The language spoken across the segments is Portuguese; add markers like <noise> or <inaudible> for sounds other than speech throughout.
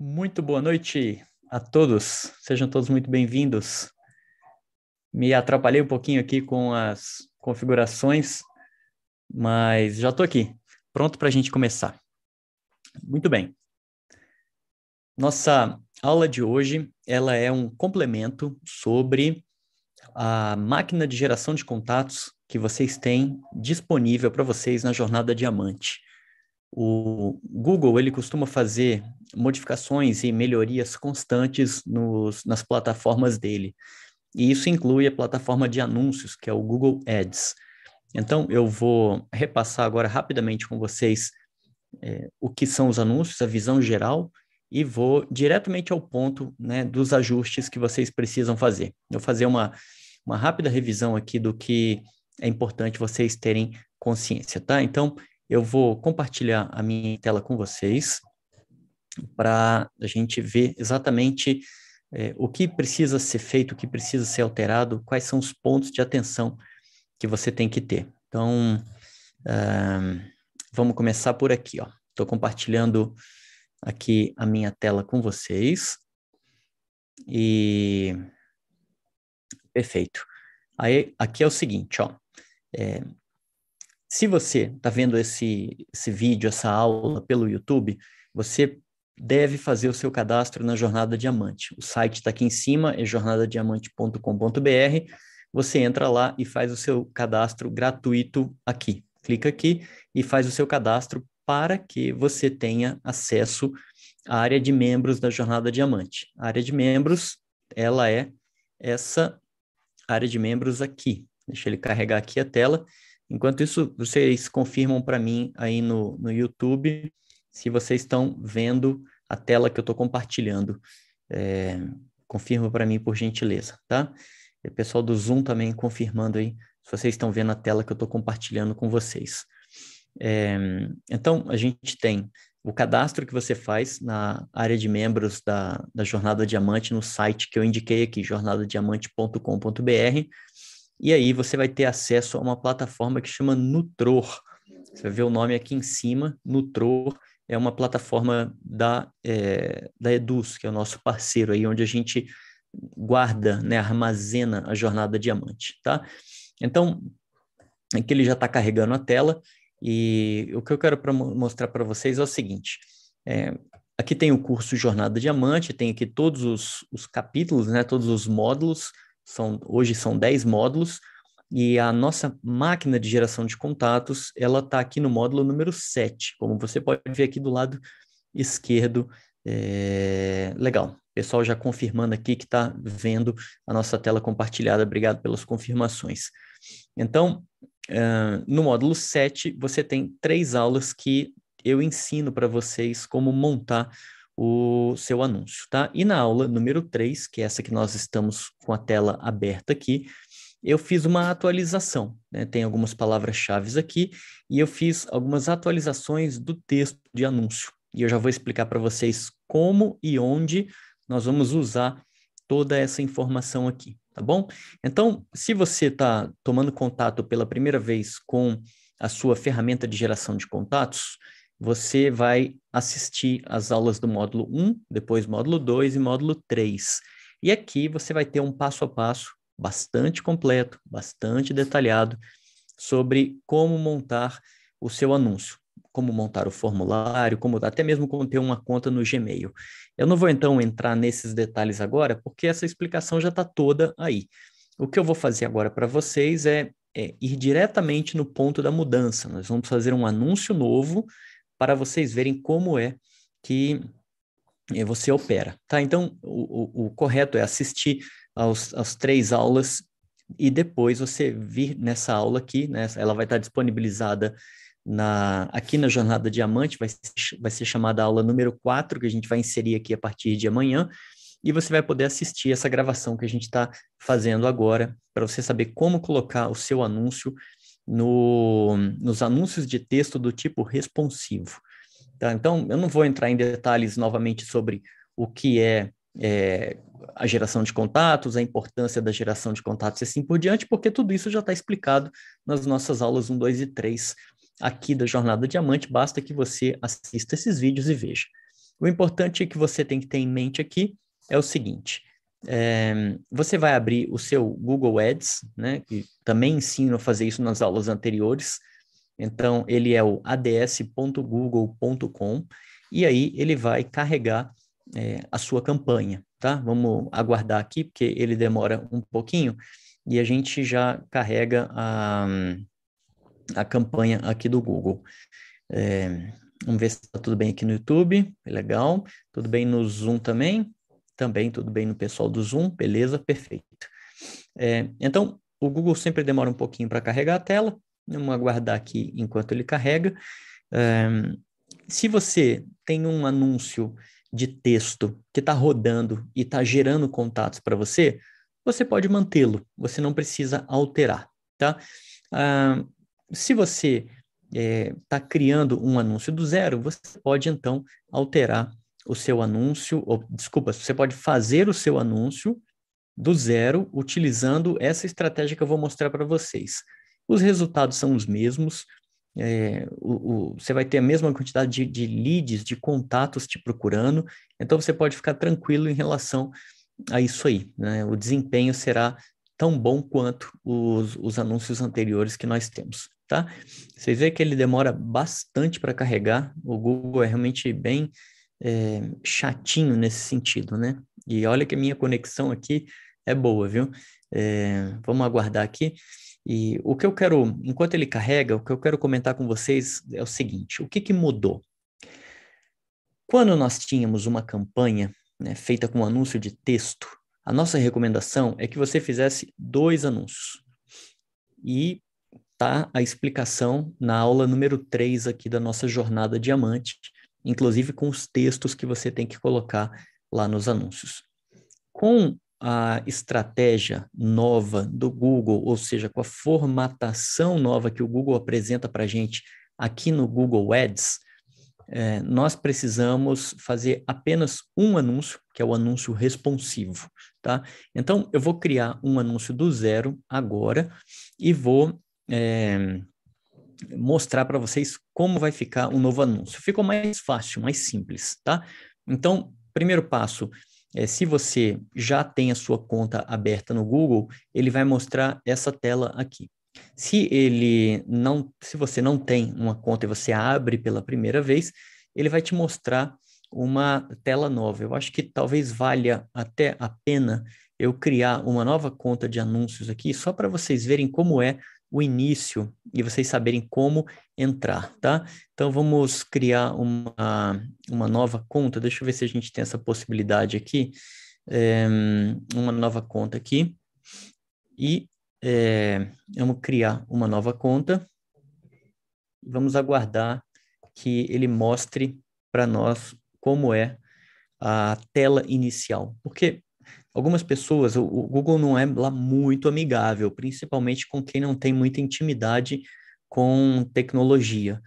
Muito boa noite a todos, sejam todos muito bem-vindos. Me atrapalhei um pouquinho aqui com as configurações, mas já estou aqui, pronto para a gente começar. Muito bem. Nossa aula de hoje, ela é um complemento sobre a máquina de geração de contatos que vocês têm disponível para vocês na Jornada Diamante. O Google ele costuma fazer modificações e melhorias constantes nos, nas plataformas dele. E isso inclui a plataforma de anúncios, que é o Google Ads. Então, eu vou repassar agora rapidamente com vocês é, o que são os anúncios, a visão geral, e vou diretamente ao ponto né, dos ajustes que vocês precisam fazer. Eu vou fazer uma, uma rápida revisão aqui do que é importante vocês terem consciência, tá? Então, eu vou compartilhar a minha tela com vocês para a gente ver exatamente é, o que precisa ser feito, o que precisa ser alterado, quais são os pontos de atenção que você tem que ter. Então, uh, vamos começar por aqui. Estou compartilhando aqui a minha tela com vocês. E perfeito. Aí aqui é o seguinte, ó. É, se você está vendo esse, esse vídeo, essa aula pelo YouTube, você deve fazer o seu cadastro na Jornada Diamante. O site está aqui em cima, é jornadadiamante.com.br. Você entra lá e faz o seu cadastro gratuito aqui. Clica aqui e faz o seu cadastro para que você tenha acesso à área de membros da Jornada Diamante. A área de membros, ela é essa área de membros aqui. Deixa ele carregar aqui a tela. Enquanto isso, vocês confirmam para mim aí no, no YouTube se vocês estão vendo a tela que eu estou compartilhando. É, confirma para mim, por gentileza, tá? E o pessoal do Zoom também confirmando aí se vocês estão vendo a tela que eu estou compartilhando com vocês. É, então, a gente tem o cadastro que você faz na área de membros da, da Jornada Diamante no site que eu indiquei aqui, jornadadiamante.com.br. E aí você vai ter acesso a uma plataforma que chama Nutror. Você vai ver o nome aqui em cima, Nutror é uma plataforma da, é, da Eduz, que é o nosso parceiro aí, onde a gente guarda, né, armazena a jornada diamante, tá? Então, aqui ele já está carregando a tela e o que eu quero pra mostrar para vocês é o seguinte, é, aqui tem o curso Jornada Diamante, tem aqui todos os, os capítulos, né, todos os módulos, são, hoje são 10 módulos, e a nossa máquina de geração de contatos, ela está aqui no módulo número 7, como você pode ver aqui do lado esquerdo. É... Legal, pessoal já confirmando aqui que está vendo a nossa tela compartilhada, obrigado pelas confirmações. Então, uh, no módulo 7, você tem três aulas que eu ensino para vocês como montar o seu anúncio, tá? E na aula número 3, que é essa que nós estamos com a tela aberta aqui, eu fiz uma atualização, né? tem algumas palavras-chave aqui, e eu fiz algumas atualizações do texto de anúncio. E eu já vou explicar para vocês como e onde nós vamos usar toda essa informação aqui, tá bom? Então, se você está tomando contato pela primeira vez com a sua ferramenta de geração de contatos, você vai assistir às aulas do módulo 1, depois módulo 2 e módulo 3. E aqui você vai ter um passo a passo bastante completo, bastante detalhado sobre como montar o seu anúncio, como montar o formulário, como até mesmo como ter uma conta no Gmail. Eu não vou então entrar nesses detalhes agora, porque essa explicação já está toda aí. O que eu vou fazer agora para vocês é, é ir diretamente no ponto da mudança. Nós vamos fazer um anúncio novo para vocês verem como é que eh, você opera, tá? Então, o, o, o correto é assistir aos, três aulas e depois você vir nessa aula aqui, né? Ela vai estar disponibilizada na, aqui na Jornada Diamante, vai, vai ser chamada aula número 4, que a gente vai inserir aqui a partir de amanhã, e você vai poder assistir essa gravação que a gente está fazendo agora, para você saber como colocar o seu anúncio no, nos anúncios de texto do tipo responsivo. Tá? Então, eu não vou entrar em detalhes novamente sobre o que é, é a geração de contatos, a importância da geração de contatos e assim por diante, porque tudo isso já está explicado nas nossas aulas 1, 2 e 3 aqui da Jornada Diamante, basta que você assista esses vídeos e veja. O importante que você tem que ter em mente aqui é o seguinte: é, você vai abrir o seu Google Ads, né? Que também ensino a fazer isso nas aulas anteriores. Então, ele é o ads.google.com e aí ele vai carregar é, a sua campanha, tá? Vamos aguardar aqui, porque ele demora um pouquinho e a gente já carrega a, a campanha aqui do Google. É, vamos ver se está tudo bem aqui no YouTube, legal. Tudo bem no Zoom também? Também tudo bem no pessoal do Zoom, beleza, perfeito. É, então, o Google sempre demora um pouquinho para carregar a tela, vamos aguardar aqui enquanto ele carrega. É, se você tem um anúncio de texto que está rodando e está gerando contatos para você, você pode mantê-lo, você não precisa alterar, tá? Ah, se você está é, tá criando um anúncio do zero, você pode então alterar o seu anúncio, ou, desculpa, você pode fazer o seu anúncio do zero utilizando essa estratégia que eu vou mostrar para vocês. Os resultados são os mesmos, é, o, o, você vai ter a mesma quantidade de, de, leads, de contatos te procurando, então você pode ficar tranquilo em relação a isso aí. Né? O desempenho será tão bom quanto os, os anúncios anteriores que nós temos. Tá? Vocês veem que ele demora bastante para carregar, o Google é realmente bem é, chatinho nesse sentido, né? E olha que a minha conexão aqui é boa, viu? É, vamos aguardar aqui. E o que eu quero, enquanto ele carrega, o que eu quero comentar com vocês é o seguinte: o que, que mudou? Quando nós tínhamos uma campanha né, feita com anúncio de texto, a nossa recomendação é que você fizesse dois anúncios. E tá a explicação na aula número 3 aqui da nossa jornada diamante, inclusive com os textos que você tem que colocar lá nos anúncios. Com a estratégia nova do Google, ou seja, com a formatação nova que o Google apresenta para a gente aqui no Google Ads, é, nós precisamos fazer apenas um anúncio, que é o anúncio responsivo, tá? Então, eu vou criar um anúncio do zero agora e vou é, mostrar para vocês como vai ficar o novo anúncio. Ficou mais fácil, mais simples, tá? Então, primeiro passo, é, se você já tem a sua conta aberta no Google, ele vai mostrar essa tela aqui. Se ele não, se você não tem uma conta e você abre pela primeira vez, ele vai te mostrar uma tela nova. Eu acho que talvez valha até a pena eu criar uma nova conta de anúncios aqui, só para vocês verem como é o início e vocês saberem como entrar, tá? Então vamos criar uma, uma nova conta. Deixa eu ver se a gente tem essa possibilidade aqui. É, uma nova conta aqui. E é, vamos criar uma nova conta. Vamos aguardar que ele mostre para nós como é a tela inicial. Porque algumas pessoas, o, o, Google não é lá muito amigável, principalmente com quem não tem muita intimidade com tecnologia.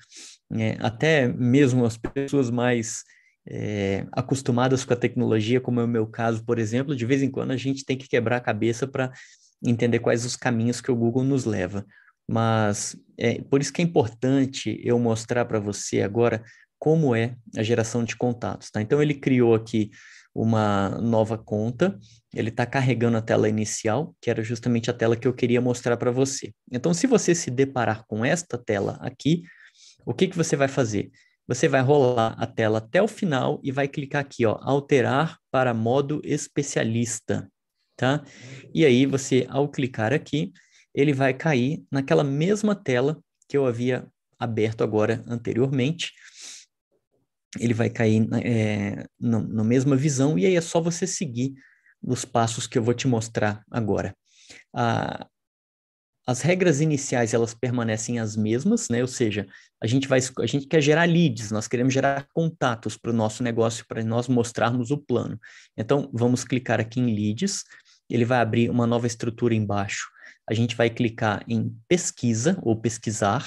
É, até mesmo as pessoas mais é, acostumadas com a tecnologia, como é o meu caso, por exemplo, de vez em quando a gente tem que quebrar a cabeça para entender quais os caminhos que o Google nos leva. Mas é por isso que é importante eu mostrar para você agora como é a geração de contatos. Tá? Então ele criou aqui uma nova conta, ele está carregando a tela inicial, que era justamente a tela que eu queria mostrar para você. Então, se você se deparar com esta tela aqui, o que, que você vai fazer? Você vai rolar a tela até o final e vai clicar aqui, ó, alterar para modo especialista, tá? E aí você, ao clicar aqui, ele vai cair naquela mesma tela que eu havia aberto agora anteriormente, ele vai cair é, na mesma visão, e aí é só você seguir os passos que eu vou te mostrar agora. Ah, as regras iniciais elas permanecem as mesmas, né? Ou seja, a gente vai a gente quer gerar leads, nós queremos gerar contatos para o nosso negócio para nós mostrarmos o plano. Então vamos clicar aqui em leads, ele vai abrir uma nova estrutura embaixo. A gente vai clicar em pesquisa ou pesquisar,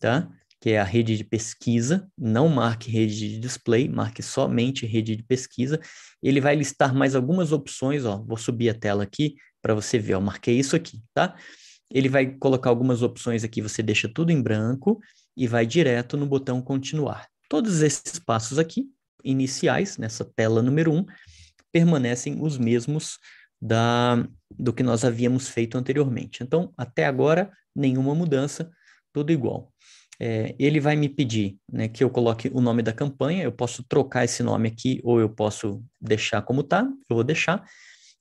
tá? Que é a rede de pesquisa, não marque rede de display, marque somente rede de pesquisa. Ele vai listar mais algumas opções, ó, vou subir a tela aqui para você ver, ó, marquei isso aqui, tá? Ele vai colocar algumas opções aqui, você deixa tudo em branco e vai direto no botão continuar. Todos esses passos aqui iniciais, nessa tela número 1, um, permanecem os mesmos da, do que nós havíamos feito anteriormente. Então, até agora, nenhuma mudança, tudo igual. É, ele vai me pedir né, que eu coloque o nome da campanha, eu posso trocar esse nome aqui ou eu posso deixar como está, eu vou deixar.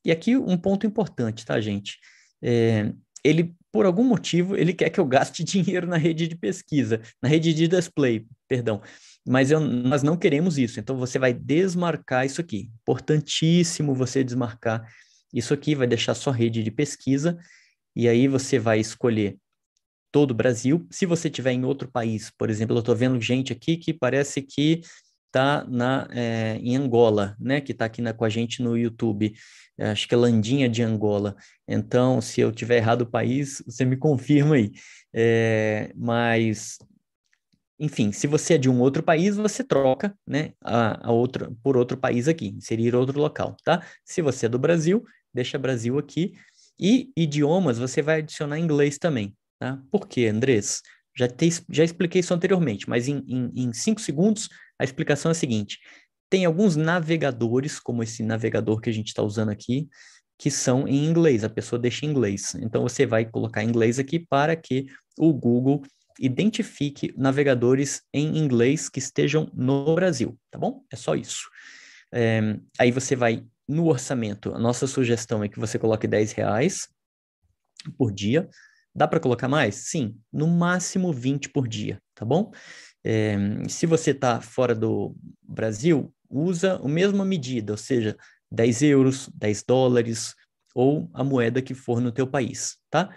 E aqui um ponto importante, tá, gente? É, ele, por algum motivo, ele quer que eu gaste <laughs> dinheiro na rede de pesquisa, na rede de display, perdão. Mas eu, nós não queremos isso, então você vai desmarcar isso aqui. Importantíssimo você desmarcar isso aqui, vai deixar só rede de pesquisa, e aí você vai escolher todo o Brasil. Se você tiver em outro país, por exemplo, eu estou vendo gente aqui que parece que está é, em Angola, né? Que está aqui na, com a gente no YouTube. Acho que é Landinha de Angola. Então, se eu tiver errado o país, você me confirma aí. É, mas, enfim, se você é de um outro país, você troca, né? A, a outra por outro país aqui, inserir outro local, tá? Se você é do Brasil, deixa Brasil aqui. E idiomas, você vai adicionar inglês também, tá? Por quê, Andrés? Já, te, já expliquei isso anteriormente, mas em, em, em cinco segundos a explicação é a seguinte: tem alguns navegadores, como esse navegador que a gente está usando aqui, que são em inglês, a pessoa deixa em inglês. Então você vai colocar inglês aqui para que o Google identifique navegadores em inglês que estejam no Brasil, tá bom? É só isso. É, aí você vai no orçamento, a nossa sugestão é que você coloque 10 reais por dia. Dá para colocar mais? Sim, no máximo 20 por dia, tá bom? É, se você está fora do Brasil, usa a mesma medida, ou seja, 10 euros, 10 dólares ou a moeda que for no teu país, tá?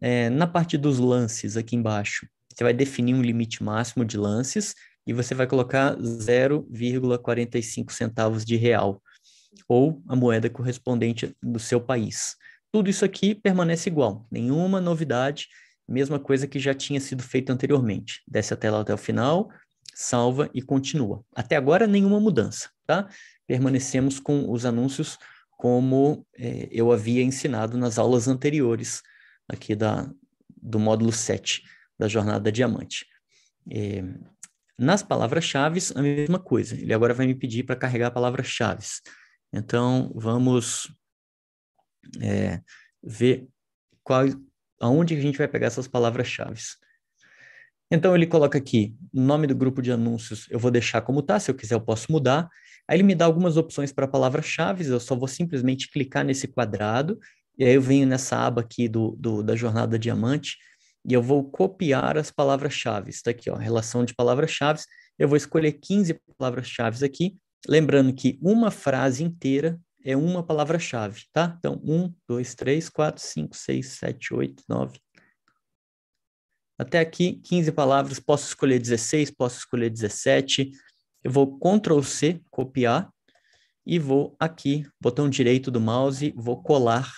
É, na parte dos lances aqui embaixo, você vai definir um limite máximo de lances e você vai colocar 0,45 centavos de real ou a moeda correspondente do seu país. Tudo isso aqui permanece igual, nenhuma novidade, mesma coisa que já tinha sido feito anteriormente. Desce a tela até o final, salva e continua. Até agora, nenhuma mudança, tá? Permanecemos com os anúncios como é, eu havia ensinado nas aulas anteriores aqui da, do módulo 7 da Jornada Diamante. É, nas palavras-chave, a mesma coisa. Ele agora vai me pedir para carregar palavras-chave. Então, vamos é, ver qual, aonde a gente vai pegar essas palavras-chave. Então ele coloca aqui nome do grupo de anúncios, eu vou deixar como está, se eu quiser eu posso mudar. Aí ele me dá algumas opções para palavras-chave, eu só vou simplesmente clicar nesse quadrado, e aí eu venho nessa aba aqui do, do da jornada diamante, e eu vou copiar as palavras-chave. Está aqui, ó, relação de palavras-chave. Eu vou escolher 15 palavras-chave aqui, lembrando que uma frase inteira é uma palavra-chave, tá? Então, 1, 2, 3, 4, 5, 6, 7, 8, 9. Até aqui, 15 palavras, posso escolher 16, posso escolher 17. Eu vou Ctrl C, copiar, e vou aqui, botão direito do mouse, vou colar,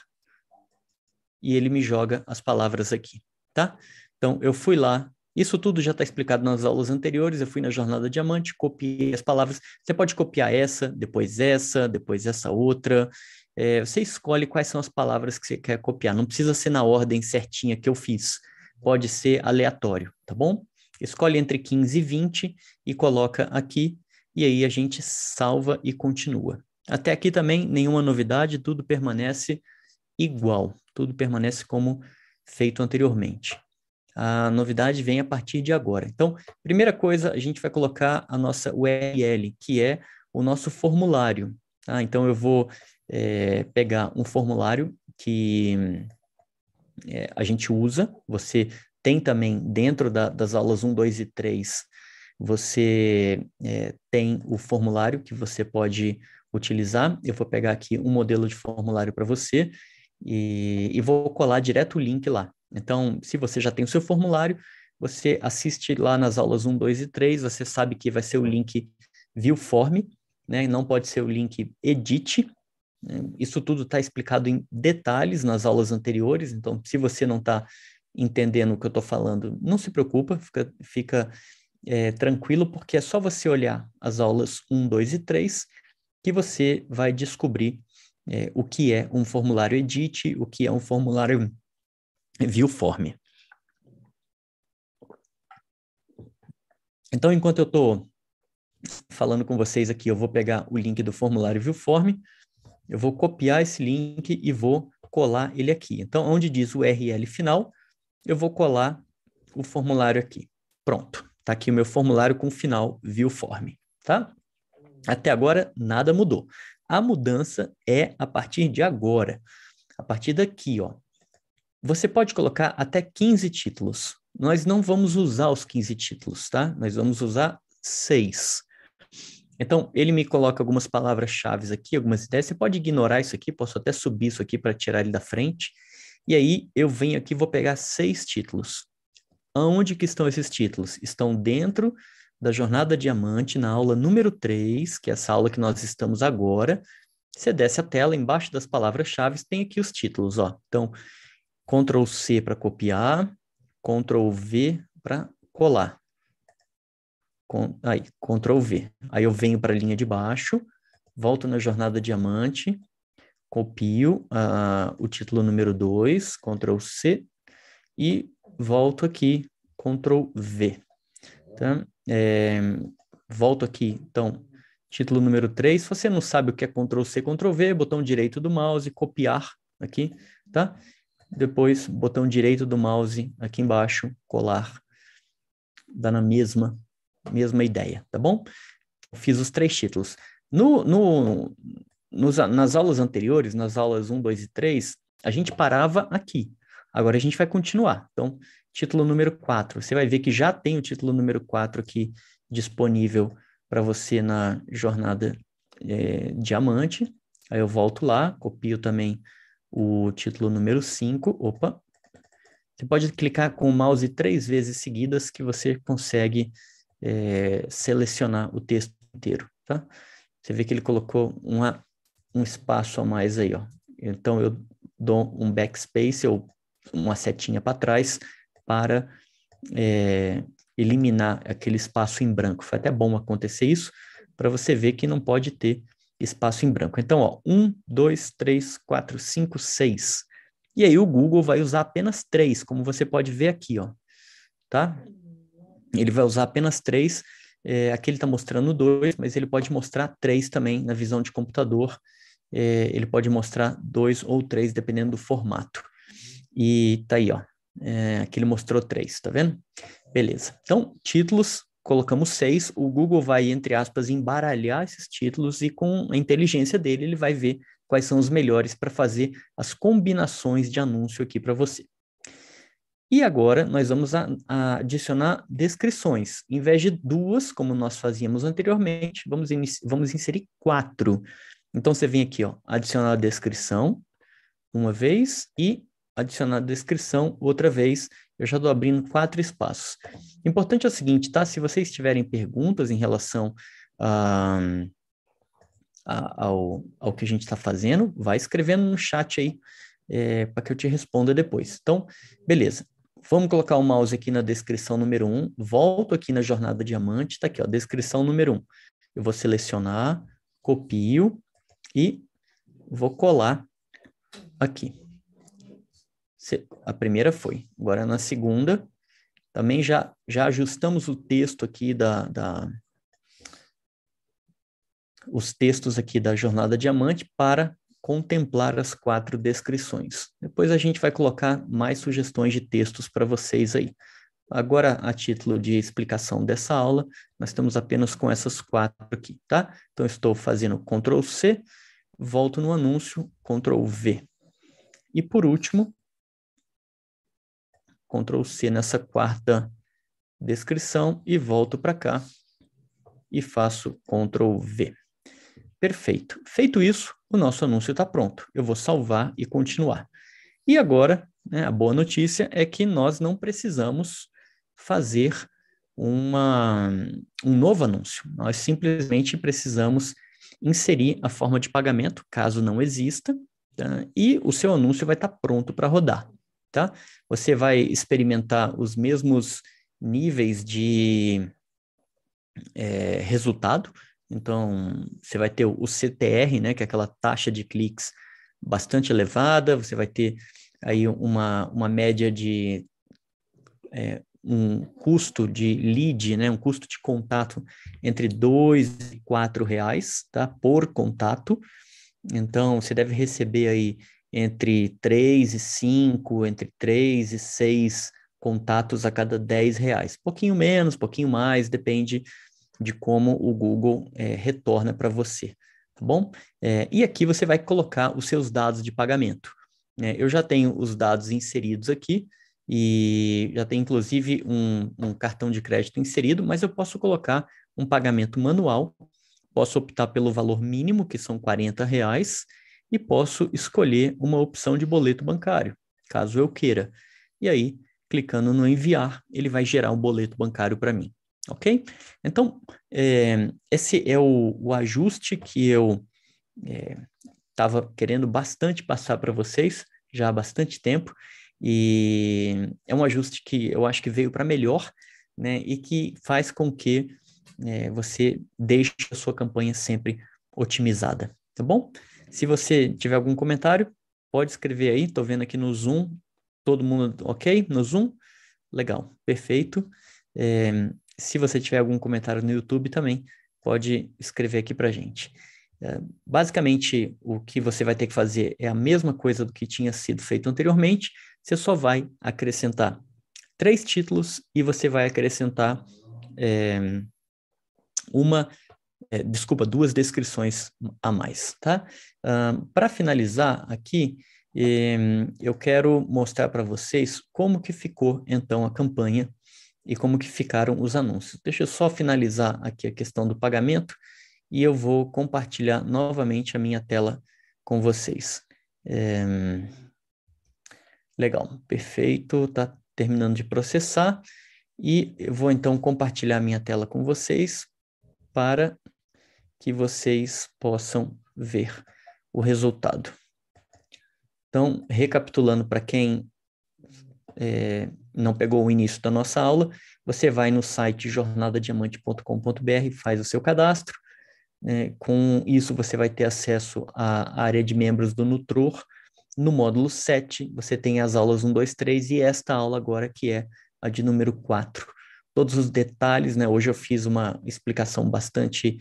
e ele me joga as palavras aqui, tá? Então, eu fui lá, isso tudo já está explicado nas aulas anteriores. Eu fui na Jornada Diamante, copiei as palavras. Você pode copiar essa, depois essa, depois essa outra. É, você escolhe quais são as palavras que você quer copiar. Não precisa ser na ordem certinha que eu fiz. Pode ser aleatório, tá bom? Escolhe entre 15 e 20 e coloca aqui. E aí a gente salva e continua. Até aqui também nenhuma novidade, tudo permanece igual. Tudo permanece como feito anteriormente a novidade vem a partir de agora. Então, primeira coisa, a gente vai colocar a nossa URL, que é o nosso formulário. Tá? Então, eu vou é, pegar um formulário que é, a gente usa, você tem também dentro da, das aulas 1, 2 e 3, você é, tem o formulário que você pode utilizar. Eu vou pegar aqui um modelo de formulário para você e, e vou colar direto o link lá. Então, se você já tem o seu formulário, você assiste lá nas aulas 1, 2 e 3, você sabe que vai ser o link Viewform, né? não pode ser o link Edit. Né? Isso tudo está explicado em detalhes nas aulas anteriores, então se você não está entendendo o que eu estou falando, não se preocupa, fica, fica é, tranquilo, porque é só você olhar as aulas 1, 2 e 3 que você vai descobrir é, o que é um formulário Edit, o que é um formulário Viewform. Então, enquanto eu estou falando com vocês aqui, eu vou pegar o link do formulário ViewForm, eu vou copiar esse link e vou colar ele aqui. Então, onde diz URL final, eu vou colar o formulário aqui. Pronto, está aqui o meu formulário com o final ViewForm, tá? Até agora, nada mudou. A mudança é a partir de agora. A partir daqui, ó. Você pode colocar até 15 títulos. Nós não vamos usar os 15 títulos, tá? Nós vamos usar seis. Então, ele me coloca algumas palavras-chave aqui, algumas ideias. Você pode ignorar isso aqui, posso até subir isso aqui para tirar ele da frente. E aí, eu venho aqui vou pegar seis títulos. Aonde que estão esses títulos? Estão dentro da Jornada Diamante, na aula número 3, que é essa aula que nós estamos agora. Você desce a tela, embaixo das palavras-chave tem aqui os títulos, ó. Então, Ctrl C para copiar, Ctrl V para colar. Aí, Ctrl V. Aí eu venho para a linha de baixo, volto na jornada diamante, copio uh, o título número 2, Ctrl C, e volto aqui, Ctrl V. Tá? É, volto aqui, então, título número 3. Se você não sabe o que é Ctrl C, Ctrl V, botão direito do mouse, copiar aqui, tá? Depois, botão direito do mouse aqui embaixo, colar. Dá na mesma mesma ideia, tá bom? Fiz os três títulos. No, no, nos, nas aulas anteriores, nas aulas 1, 2 e 3, a gente parava aqui. Agora a gente vai continuar. Então, título número 4. Você vai ver que já tem o título número 4 aqui disponível para você na jornada é, diamante. Aí eu volto lá, copio também o título número 5. Opa! Você pode clicar com o mouse três vezes seguidas que você consegue é, selecionar o texto inteiro, tá? Você vê que ele colocou uma, um espaço a mais aí, ó. Então, eu dou um backspace ou uma setinha para trás para é, eliminar aquele espaço em branco. Foi até bom acontecer isso, para você ver que não pode ter espaço em branco. Então, ó, um, dois, três, quatro, cinco, seis. E aí o Google vai usar apenas três, como você pode ver aqui, ó. Tá? ele vai usar apenas três. É, aqui ele está mostrando dois, mas ele pode mostrar três também na visão de computador. É, ele pode mostrar dois ou três, dependendo do formato. E tá aí, ó. É, aqui ele mostrou três, tá vendo? Beleza. Então, títulos, colocamos seis. O Google vai, entre aspas, embaralhar esses títulos e com a inteligência dele, ele vai ver quais são os melhores para fazer as combinações de anúncio aqui para você. E agora nós vamos a, a adicionar descrições. Em vez de duas, como nós fazíamos anteriormente, vamos, vamos inserir quatro. Então você vem aqui, ó, adicionar a descrição uma vez e adicionar a descrição outra vez. Eu já estou abrindo quatro espaços. Importante é o seguinte, tá? Se vocês tiverem perguntas em relação a, a, ao, ao que a gente está fazendo, vai escrevendo no chat aí é, para que eu te responda depois. Então, beleza. Vamos colocar o mouse aqui na descrição número 1. Volto aqui na jornada diamante. Está aqui, ó, descrição número 1. Eu vou selecionar, copio e vou colar aqui. A primeira foi. Agora na segunda, também já, já ajustamos o texto aqui da, da os textos aqui da jornada diamante para contemplar as quatro descrições. Depois a gente vai colocar mais sugestões de textos para vocês aí. Agora, a título de explicação dessa aula, nós estamos apenas com essas quatro aqui, tá? Então, estou fazendo Ctrl C, volto no anúncio, Ctrl V. E por último, Ctrl C nessa quarta descrição e volto para cá e faço Ctrl V. Perfeito. Feito isso, o nosso anúncio está pronto. Eu vou salvar e continuar. E agora, né, a boa notícia é que nós não precisamos fazer uma, um novo anúncio. Nós simplesmente precisamos inserir a forma de pagamento, caso não exista, tá? e o seu anúncio vai estar tá pronto para rodar. Tá? Você vai experimentar os mesmos níveis de é, resultado então, você vai ter o CTR, né, que é aquela taxa de cliques bastante elevada, você vai ter aí uma, uma média de é, um custo de lead, né, um custo de contato entre dois e quatro reais, tá, por contato. Então, você deve receber aí entre três e cinco, entre três e seis contatos a cada 10 reais. Pouquinho menos, pouquinho mais, depende de como o Google é, retorna para você, tá bom? É, e aqui você vai colocar os seus dados de pagamento. É, eu já tenho os dados inseridos aqui e já tem inclusive um, um cartão de crédito inserido, mas eu posso colocar um pagamento manual, posso optar pelo valor mínimo, que são 40 reais, e posso escolher uma opção de boleto bancário, caso eu queira. E aí, clicando no enviar, ele vai gerar um boleto bancário para mim, ok? Então, é, esse é o, o, ajuste que eu estava é, querendo bastante passar para vocês já há bastante tempo e é um ajuste que eu acho que veio para melhor, né? E que faz com que é, você deixe a sua campanha sempre otimizada, tá bom? Se você tiver algum comentário, pode escrever aí. Estou vendo aqui no Zoom, todo mundo ok no Zoom? Legal, perfeito. É, se você tiver algum comentário no YouTube também, pode escrever aqui para gente. É, basicamente, o que você vai ter que fazer é a mesma coisa do que tinha sido feito anteriormente, você só vai acrescentar três títulos e você vai acrescentar é, uma é, desculpa, duas descrições a mais, tá? Uh, para finalizar aqui, eh, eu quero mostrar para vocês como que ficou, então, a campanha e como que ficaram os anúncios. Deixa eu só finalizar aqui a questão do pagamento e eu vou compartilhar novamente a minha tela com vocês. É... Legal, perfeito, tá terminando de processar e eu vou então compartilhar minha tela com vocês para que vocês possam ver o resultado. Então, recapitulando para quem é, não pegou o início da nossa aula, você vai no site jornadadiamante.com.br, faz o seu cadastro. É, com isso, você vai ter acesso à área de membros do Nutror. No módulo 7, você tem as aulas 1, 2, 3 e esta aula agora, que é a de número 4. Todos os detalhes, né? Hoje eu fiz uma explicação bastante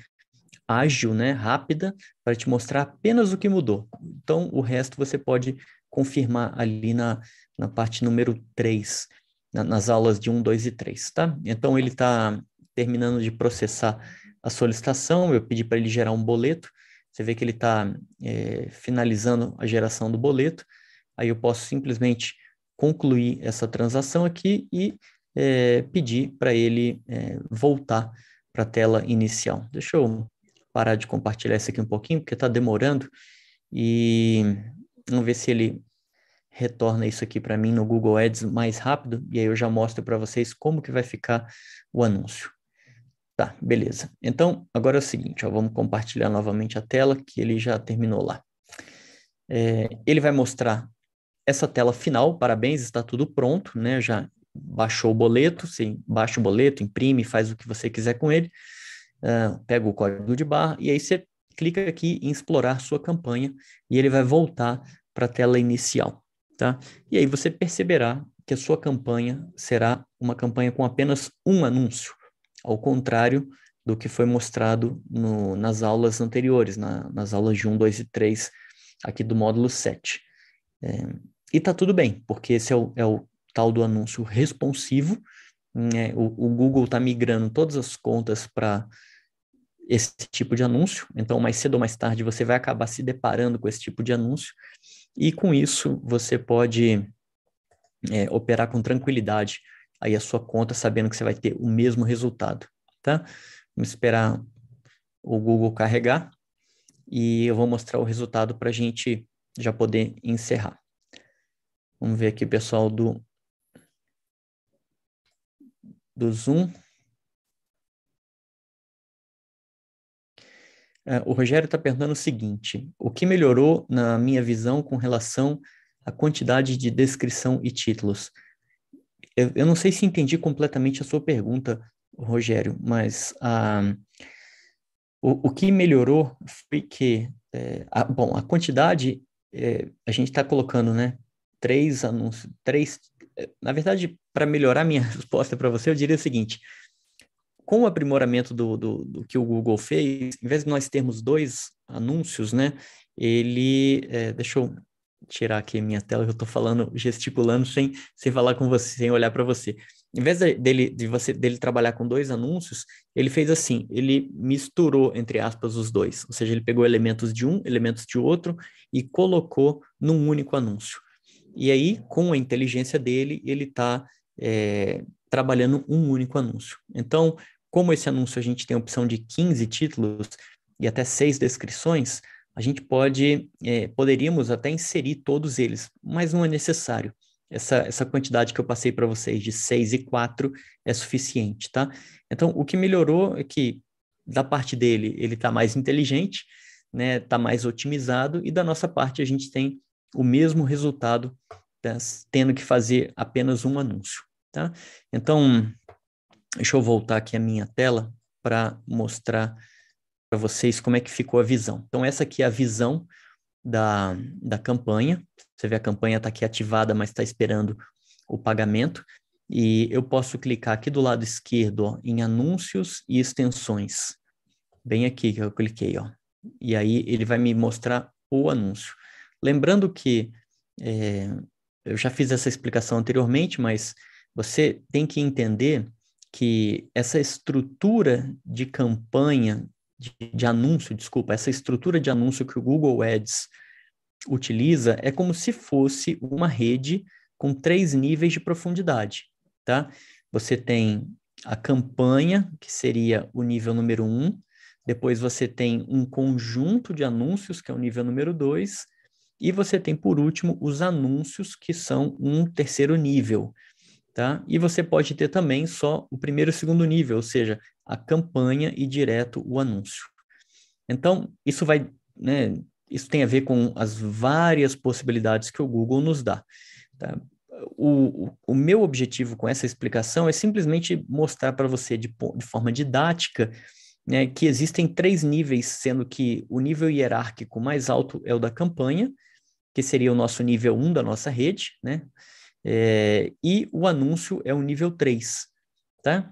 ágil, né, rápida, para te mostrar apenas o que mudou. Então, o resto você pode confirmar ali na, na parte número 3, na, nas aulas de 1, 2 e 3, tá? Então, ele está terminando de processar a solicitação, eu pedi para ele gerar um boleto, você vê que ele está é, finalizando a geração do boleto, aí eu posso simplesmente concluir essa transação aqui e é, pedir para ele é, voltar para a tela inicial. Deixa eu parar de compartilhar isso aqui um pouquinho, porque está demorando. E vamos ver se ele retorna isso aqui para mim no Google Ads mais rápido, e aí eu já mostro para vocês como que vai ficar o anúncio. Tá, beleza. Então, agora é o seguinte, ó, vamos compartilhar novamente a tela, que ele já terminou lá. É, ele vai mostrar essa tela final, parabéns, está tudo pronto, né? Já baixou o boleto, você baixa o boleto, imprime, faz o que você quiser com ele uh, pega o código de barra e aí você clica aqui em explorar sua campanha e ele vai voltar para a tela inicial, tá? E aí você perceberá que a sua campanha será uma campanha com apenas um anúncio, ao contrário do que foi mostrado no, nas aulas anteriores, na, nas aulas de 1, 2 e 3 aqui do módulo 7. É, e tá tudo bem, porque esse é o, é o tal do anúncio responsivo, né? o, o Google está migrando todas as contas para esse tipo de anúncio. Então, mais cedo ou mais tarde, você vai acabar se deparando com esse tipo de anúncio. E com isso, você pode é, operar com tranquilidade aí a sua conta, sabendo que você vai ter o mesmo resultado, tá? Vamos esperar o Google carregar e eu vou mostrar o resultado para a gente já poder encerrar. Vamos ver aqui, pessoal, do, do Zoom. Uh, o Rogério está perguntando o seguinte: o que melhorou na minha visão com relação à quantidade de descrição e títulos? Eu, eu não sei se entendi completamente a sua pergunta, Rogério, mas uh, o, o que melhorou foi que, é, a, bom, a quantidade, é, a gente está colocando, né, três anúncios, três é, na verdade, para melhorar minha <laughs> resposta para você, eu diria o seguinte: com o aprimoramento do, do, do, que o Google fez, em vez de nós termos dois anúncios, né, ele, é, deixa eu tirar aqui minha tela, eu estou falando, gesticulando sem, sem falar com você, sem olhar para você. Em vez dele, de você, dele trabalhar com dois anúncios, ele fez assim, ele misturou, entre aspas, os dois. Ou seja, ele pegou elementos de um, elementos de outro e colocou num único anúncio. E aí, com a inteligência dele, ele está é, trabalhando um único anúncio. Então, como esse anúncio a gente tem a opção de 15 títulos e até seis descrições, a gente pode, é, poderíamos até inserir todos eles, mas não é necessário. Essa, essa quantidade que eu passei para vocês de 6 e 4 é suficiente, tá? Então, o que melhorou é que, da parte dele, ele está mais inteligente, né? Está mais otimizado, e da nossa parte, a gente tem o mesmo resultado, tendo que fazer apenas um anúncio, tá? Então, deixa eu voltar aqui a minha tela para mostrar para vocês como é que ficou a visão. Então, essa aqui é a visão da, da campanha. Você vê a campanha está aqui ativada, mas está esperando o pagamento. E eu posso clicar aqui do lado esquerdo ó, em anúncios e extensões. Bem aqui que eu cliquei, ó. E aí ele vai me mostrar o anúncio. Lembrando que é, eu já fiz essa explicação anteriormente, mas você tem que entender que essa estrutura de campanha de, de anúncio, desculpa, essa estrutura de anúncio que o Google Ads utiliza é como se fosse uma rede com três níveis de profundidade, tá? Você tem a campanha, que seria o nível número um, depois você tem um conjunto de anúncios, que é o nível número dois, e você tem, por último, os anúncios, que são um terceiro nível, tá? E você pode ter também só o primeiro e segundo nível, ou seja, a campanha e direto o anúncio. Então, isso vai, né, isso tem a ver com as várias possibilidades que o Google nos dá. Tá? O, o, o, meu objetivo com essa explicação é simplesmente mostrar para você de, de forma didática né, que existem três níveis, sendo que o nível hierárquico mais alto é o da campanha, que seria o nosso nível 1 da nossa rede, né? É, e o anúncio é o nível 3, tá?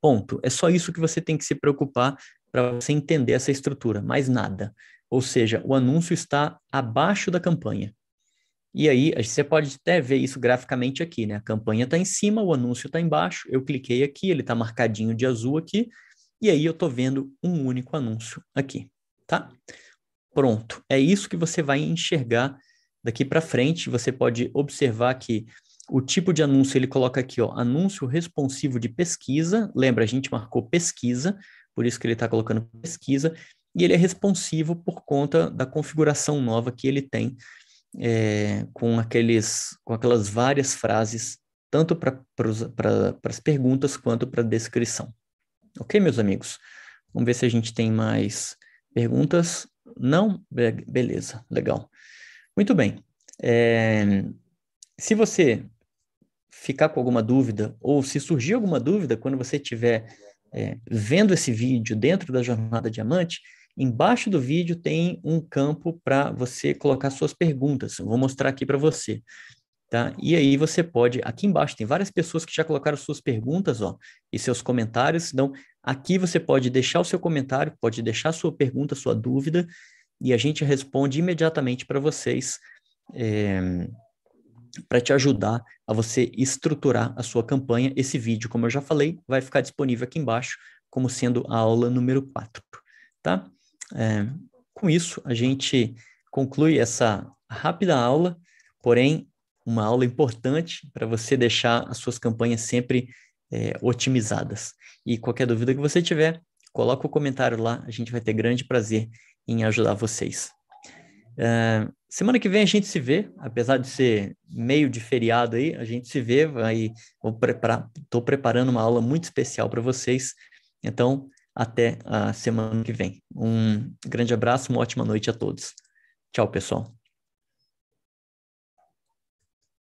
Ponto. É só isso que você tem que se preocupar para você entender essa estrutura, mais nada. Ou seja, o anúncio está abaixo da campanha. E aí, você pode até ver isso graficamente aqui, né? A campanha está em cima, o anúncio está embaixo. Eu cliquei aqui, ele está marcadinho de azul aqui, e aí eu estou vendo um único anúncio aqui, tá? Pronto. É isso que você vai enxergar daqui para frente. Você pode observar que o tipo de anúncio ele coloca aqui, ó, anúncio responsivo de pesquisa. Lembra, a gente marcou pesquisa, por isso que ele está colocando pesquisa. E ele é responsivo por conta da configuração nova que ele tem é, com, aqueles, com aquelas várias frases, tanto para as perguntas quanto para a descrição. Ok, meus amigos? Vamos ver se a gente tem mais perguntas. Não? Be beleza, legal. Muito bem. É, se você ficar com alguma dúvida, ou se surgir alguma dúvida quando você estiver é, vendo esse vídeo dentro da Jornada Diamante, embaixo do vídeo tem um campo para você colocar suas perguntas. Eu vou mostrar aqui para você. Tá? E aí você pode, aqui embaixo tem várias pessoas que já colocaram suas perguntas, ó, e seus comentários. Então, aqui você pode deixar o seu comentário, pode deixar sua pergunta, sua dúvida, e a gente responde imediatamente para vocês. É, para te ajudar a você estruturar a sua campanha. Esse vídeo, como eu já falei, vai ficar disponível aqui embaixo, como sendo a aula número 4, tá? É, com isso, a gente conclui essa rápida aula, porém, uma aula importante para você deixar as suas campanhas sempre é, otimizadas. E qualquer dúvida que você tiver, coloca o comentário lá, a gente vai ter grande prazer em ajudar vocês. Uh, semana que vem a gente se vê, apesar de ser meio de feriado aí, a gente se vê, vai, vou preparar, estou preparando uma aula muito especial para vocês, então até a semana que vem. Um grande abraço, uma ótima noite a todos. Tchau, pessoal.